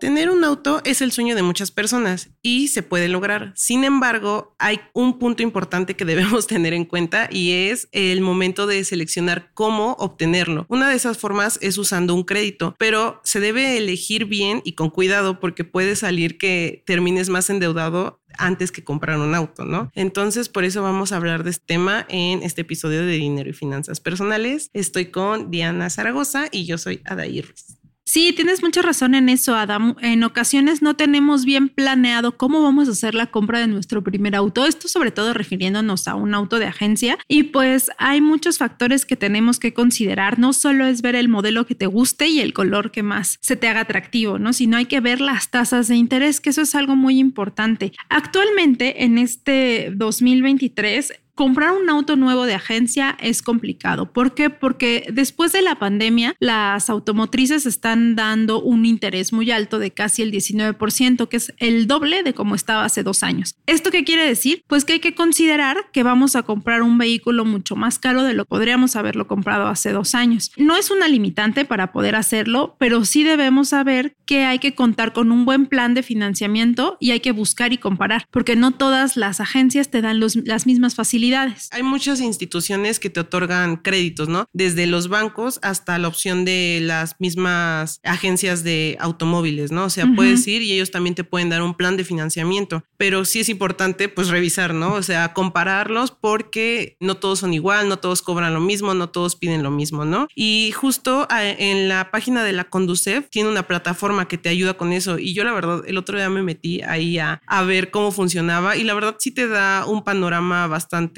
Tener un auto es el sueño de muchas personas y se puede lograr. Sin embargo, hay un punto importante que debemos tener en cuenta y es el momento de seleccionar cómo obtenerlo. Una de esas formas es usando un crédito, pero se debe elegir bien y con cuidado porque puede salir que termines más endeudado antes que comprar un auto, ¿no? Entonces, por eso vamos a hablar de este tema en este episodio de Dinero y Finanzas Personales. Estoy con Diana Zaragoza y yo soy Adair Ruiz. Sí, tienes mucha razón en eso, Adam. En ocasiones no tenemos bien planeado cómo vamos a hacer la compra de nuestro primer auto. Esto sobre todo refiriéndonos a un auto de agencia. Y pues hay muchos factores que tenemos que considerar. No solo es ver el modelo que te guste y el color que más se te haga atractivo, ¿no? Sino hay que ver las tasas de interés, que eso es algo muy importante. Actualmente, en este 2023, comprar un auto nuevo de agencia es complicado. ¿Por qué? Porque después de la pandemia, las automotrices están dando un interés muy alto de casi el 19%, que es el doble de como estaba hace dos años. ¿Esto qué quiere decir? Pues que hay que considerar que vamos a comprar un vehículo mucho más caro de lo que podríamos haberlo comprado hace dos años. No es una limitante para poder hacerlo, pero sí debemos saber que hay que contar con un buen plan de financiamiento y hay que buscar y comparar, porque no todas las agencias te dan las mismas facilidades hay muchas instituciones que te otorgan créditos, ¿no? Desde los bancos hasta la opción de las mismas agencias de automóviles, ¿no? O sea, puedes ir y ellos también te pueden dar un plan de financiamiento, pero sí es importante pues revisar, ¿no? O sea, compararlos porque no todos son igual, no todos cobran lo mismo, no todos piden lo mismo, ¿no? Y justo en la página de la Conducef tiene una plataforma que te ayuda con eso y yo la verdad el otro día me metí ahí a, a ver cómo funcionaba y la verdad sí te da un panorama bastante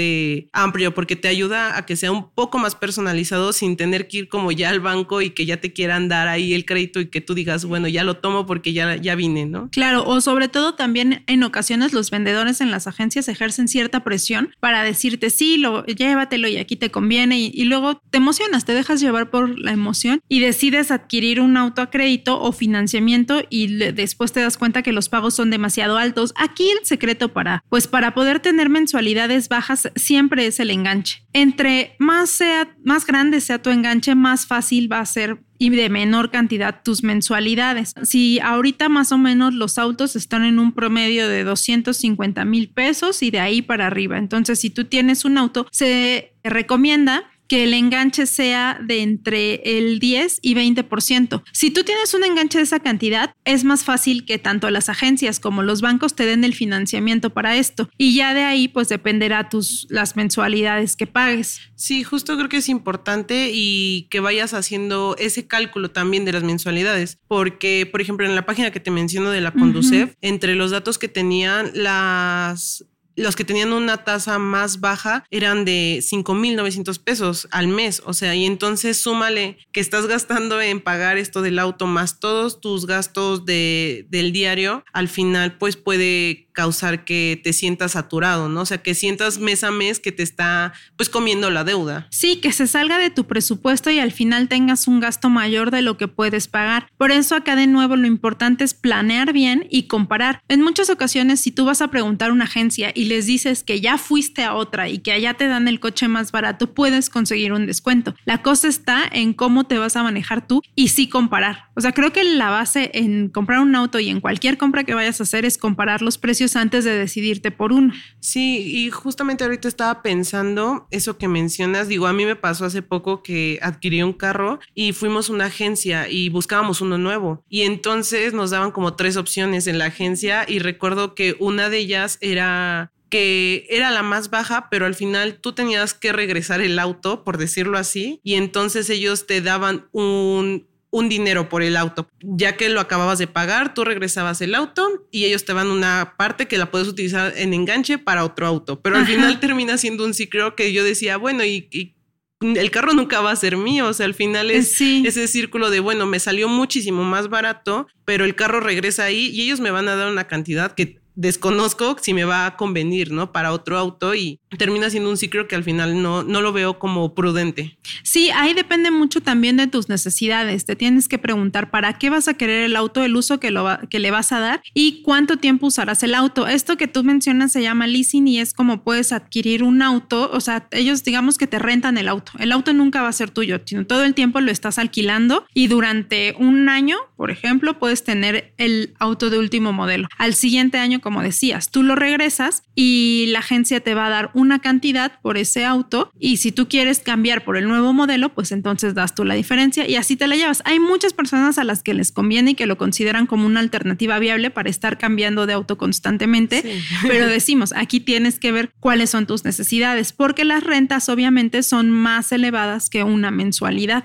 amplio porque te ayuda a que sea un poco más personalizado sin tener que ir como ya al banco y que ya te quieran dar ahí el crédito y que tú digas, bueno, ya lo tomo porque ya, ya vine, ¿no? Claro, o sobre todo también en ocasiones los vendedores en las agencias ejercen cierta presión para decirte, sí, lo, llévatelo y aquí te conviene y, luego te emocionas, te dejas llevar por la emoción y decides adquirir un auto a crédito o financiamiento y después te das cuenta que los pagos son demasiado altos. Aquí el secreto para, pues para poder tener mensualidades bajas siempre es el enganche. Entre más sea, más grande sea tu enganche, más fácil va a ser y de menor cantidad tus mensualidades. Si ahorita más o menos los autos están en un promedio de 250 mil pesos y de ahí para arriba. Entonces, si tú tienes un auto, se recomienda que el enganche sea de entre el 10 y 20%. Si tú tienes un enganche de esa cantidad, es más fácil que tanto las agencias como los bancos te den el financiamiento para esto. Y ya de ahí, pues dependerá tus las mensualidades que pagues. Sí, justo creo que es importante y que vayas haciendo ese cálculo también de las mensualidades, porque, por ejemplo, en la página que te menciono de la Conducef, entre los datos que tenían las los que tenían una tasa más baja eran de 5.900 pesos al mes. O sea, y entonces súmale que estás gastando en pagar esto del auto más todos tus gastos de, del diario, al final pues puede causar que te sientas saturado, ¿no? O sea, que sientas mes a mes que te está pues comiendo la deuda. Sí, que se salga de tu presupuesto y al final tengas un gasto mayor de lo que puedes pagar. Por eso acá de nuevo lo importante es planear bien y comparar. En muchas ocasiones si tú vas a preguntar a una agencia y les dices que ya fuiste a otra y que allá te dan el coche más barato, puedes conseguir un descuento. La cosa está en cómo te vas a manejar tú y sí comparar. O sea, creo que la base en comprar un auto y en cualquier compra que vayas a hacer es comparar los precios antes de decidirte por uno. Sí, y justamente ahorita estaba pensando eso que mencionas. Digo, a mí me pasó hace poco que adquirí un carro y fuimos a una agencia y buscábamos uno nuevo. Y entonces nos daban como tres opciones en la agencia y recuerdo que una de ellas era que era la más baja, pero al final tú tenías que regresar el auto, por decirlo así, y entonces ellos te daban un un dinero por el auto. Ya que lo acababas de pagar, tú regresabas el auto y ellos te van una parte que la puedes utilizar en enganche para otro auto. Pero al final termina siendo un ciclo que yo decía, bueno, y, el carro nunca va a ser mío. O sea, al final es ese círculo de, bueno, me salió muchísimo más barato, pero el carro regresa ahí y ellos me van a dar una cantidad que desconozco si me va a convenir, ¿no? Para otro auto y termina siendo un ciclo que al final no, no lo veo como prudente. Sí, ahí depende mucho también de tus necesidades. Te tienes que preguntar para qué vas a querer el auto, el uso que, lo que le vas a dar y cuánto tiempo usarás el auto. Esto que tú mencionas se llama leasing y es como puedes adquirir un auto, o sea, ellos digamos que te rentan el auto. El auto nunca va a ser tuyo, sino todo el tiempo lo estás alquilando y durante un año, por ejemplo, puedes tener el auto de último modelo. Al siguiente año, como decías, tú lo regresas y la agencia te va a dar una cantidad por ese auto y si tú quieres cambiar por el nuevo modelo, pues entonces das tú la diferencia y así te la llevas. Hay muchas personas a las que les conviene y que lo consideran como una alternativa viable para estar cambiando de auto constantemente, pero decimos, aquí tienes que ver cuáles son tus necesidades, porque las rentas obviamente son más elevadas que una mensualidad.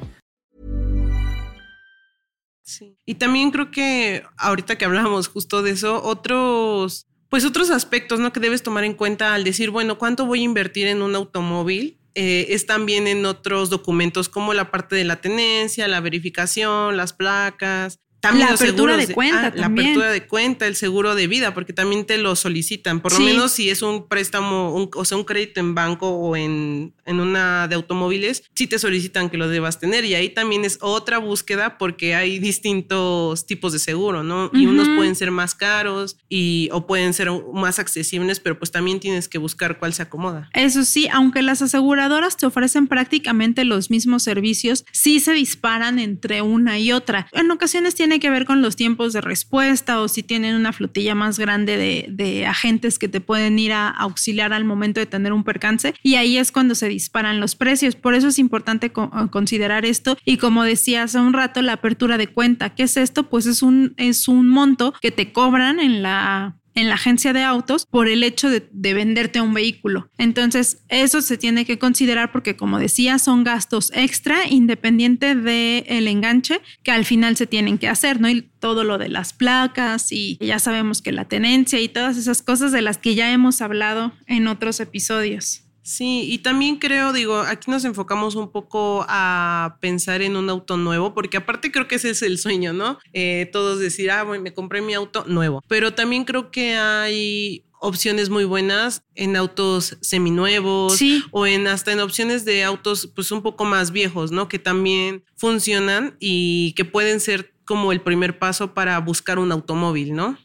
Y también creo que ahorita que hablamos justo de eso, otros pues otros aspectos ¿no? que debes tomar en cuenta al decir, bueno, ¿cuánto voy a invertir en un automóvil? Eh, es también en otros documentos como la parte de la tenencia, la verificación, las placas, también la apertura de, cuenta. Ah, la apertura de cuenta, el seguro de vida, porque también te lo solicitan. Por lo menos si es un préstamo, o sea, un crédito en banco o en, en, una de automóviles, sí te solicitan que lo debas tener. Y ahí también es otra búsqueda porque hay distintos tipos de seguro, ¿no? Y unos pueden ser más caros y, o pueden ser más accesibles, pero pues también tienes que buscar cuál se acomoda. Eso sí, aunque las aseguradoras te ofrecen prácticamente los mismos servicios, sí se disparan entre una y otra. En ocasiones tienen tiene que ver con los tiempos de respuesta o si tienen una flotilla más grande de, agentes que te pueden ir a auxiliar al momento de tener un percance y ahí es cuando se disparan los precios. Por eso es importante considerar esto y como decía hace un rato, la apertura de cuenta. ¿Qué es esto? Pues es un, es un monto que te cobran en la en la agencia de autos por el hecho de, venderte un vehículo. Entonces, eso se tiene que considerar porque, como decía, son gastos extra independiente del enganche que al final se tienen que hacer, ¿no? Y todo lo de las placas y ya sabemos que la tenencia y todas esas cosas de las que ya hemos hablado en otros episodios. Sí, y también creo, digo, aquí nos enfocamos un poco a pensar en un auto nuevo, porque aparte creo que ese es el sueño, ¿no? Eh, todos decir, ah, bueno, me compré mi auto nuevo, pero también creo que hay opciones muy buenas en autos seminuevos o en hasta en opciones de autos pues un poco más viejos, ¿no? Que también funcionan y que pueden ser como el primer paso para buscar un automóvil, ¿no?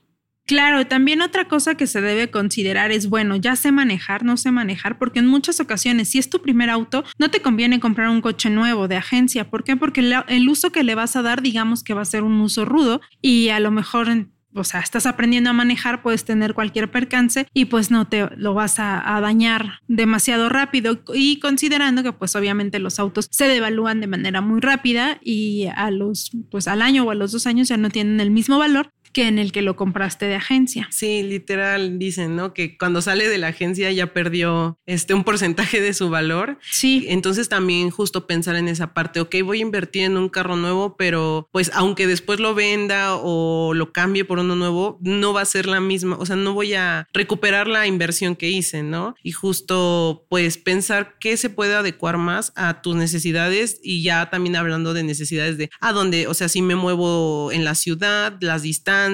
Claro, también otra cosa que se debe considerar es, bueno, ya sé manejar, no sé manejar, porque en muchas ocasiones, si es tu primer auto, no te conviene comprar un coche nuevo de agencia. ¿Por qué? Porque el uso que le vas a dar, digamos que va a ser un uso rudo y a lo mejor o sea, estás aprendiendo a manejar, puedes tener cualquier percance y pues no te lo vas a, a, dañar demasiado rápido y considerando que pues obviamente los autos se devalúan de manera muy rápida y a los pues al año o a los dos años ya no tienen el mismo valor que en el que lo compraste de agencia. Sí, literal dicen, ¿no? Que cuando sale de la agencia ya perdió este un porcentaje de su valor. Sí. Entonces también justo pensar en esa parte, ok, voy a invertir en un carro nuevo, pero pues aunque después lo venda o lo cambie por uno nuevo, no va a ser la misma, o sea, no voy a recuperar la inversión que hice, ¿no? Y justo pues pensar qué se puede adecuar más a tus necesidades y ya también hablando de necesidades de a dónde, o sea, si me muevo en la ciudad, las distancias,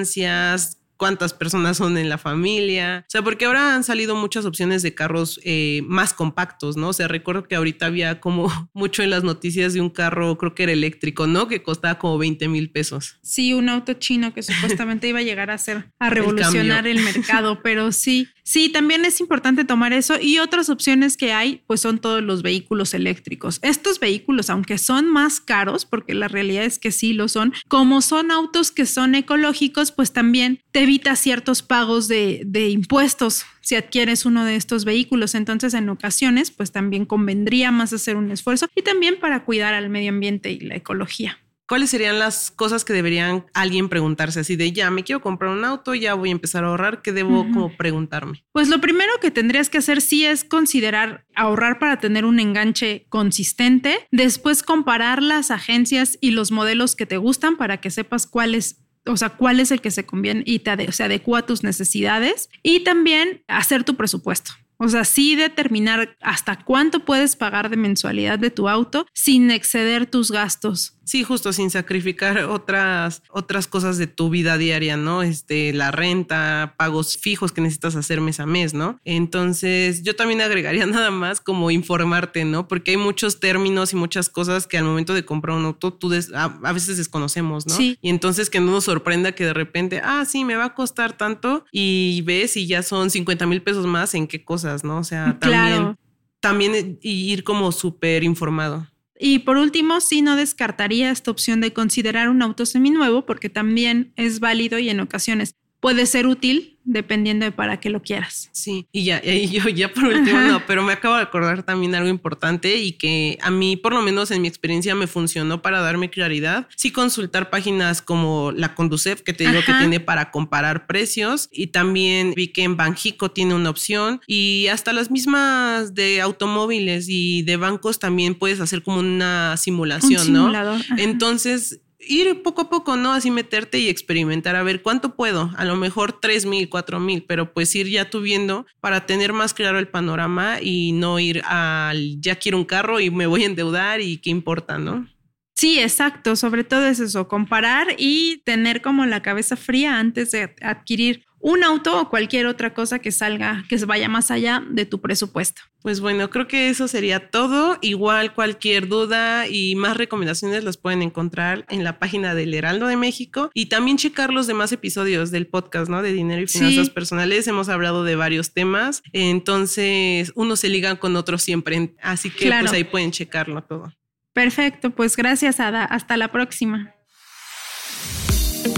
cuántas personas son en la familia. O sea, porque ahora han salido muchas opciones de carros eh, más compactos, ¿no? O sea, recuerdo que ahorita había como mucho en las noticias de un carro, creo que era eléctrico, ¿no? Que costaba como 20 mil pesos. Sí, un auto chino que supuestamente iba a llegar a ser, a revolucionar el, mercado, pero sí, sí, también es importante tomar eso. Y otras opciones que hay, pues son todos los vehículos eléctricos. Estos vehículos, aunque son más caros, porque la realidad es que sí lo son, como son autos que son ecológicos, pues también te evita ciertos pagos de, de, impuestos si adquieres uno de estos vehículos. Entonces, en ocasiones, pues también convendría más hacer un esfuerzo y también para cuidar al medio ambiente y la ecología. ¿Cuáles serían las cosas que deberían alguien preguntarse así de ya me quiero comprar un auto, ya voy a empezar a ahorrar? ¿Qué debo como preguntarme? Pues lo primero que tendrías que hacer sí es considerar ahorrar para tener un enganche consistente, después comparar las agencias y los modelos que te gustan para que sepas cuáles o sea, cuál es el que se conviene y te se adecua a tus necesidades y también hacer tu presupuesto. O sea, sí determinar hasta cuánto puedes pagar de mensualidad de tu auto sin exceder tus gastos. Sí, justo sin sacrificar otras, otras cosas de tu vida diaria, ¿no? Este, la renta, pagos fijos que necesitas hacer mes a mes, ¿no? Entonces, yo también agregaría nada más como informarte, ¿no? Porque hay muchos términos y muchas cosas que al momento de comprar un auto tú a, veces desconocemos, ¿no? Sí. Y entonces que no nos sorprenda que de repente, ah, sí, me va a costar tanto y ves y ya son 50 mil pesos más en qué cosas, ¿no? O sea, también, también ir como súper informado. Y por último, sí no descartaría esta opción de considerar un auto seminuevo porque también es válido y en ocasiones puede ser útil dependiendo de para qué lo quieras. Sí, y ya, y yo ya por último, no, pero me acabo de acordar también algo importante y que a mí, por lo menos en mi experiencia, me funcionó para darme claridad. Sí, consultar páginas como la Conducef, que te digo que tiene para comparar precios, y también vi que en Banjico tiene una opción, y hasta las mismas de automóviles y de bancos también puedes hacer como una simulación, Un ¿no? ajá. Entonces, ir poco a poco, ¿no? Así meterte y experimentar, a ver cuánto puedo, a lo mejor tres mil, cuatro mil, pero pues ir ya tú viendo para tener más claro el panorama y no ir al ya quiero un carro y me voy a endeudar y qué importa, ¿no? Sí, exacto. Sobre todo es eso, comparar y tener como la cabeza fría antes de adquirir un auto o cualquier otra cosa que salga, que se vaya más allá de tu presupuesto. Pues bueno, creo que eso sería todo. Igual cualquier duda y más recomendaciones las pueden encontrar en la página del Heraldo de México y también checar los demás episodios del podcast, ¿no? De dinero y finanzas Sí. personales. Hemos hablado de varios temas, entonces uno se liga con otro siempre. Así que Claro. pues ahí pueden checarlo todo. Perfecto, pues gracias Ada. Hasta la próxima.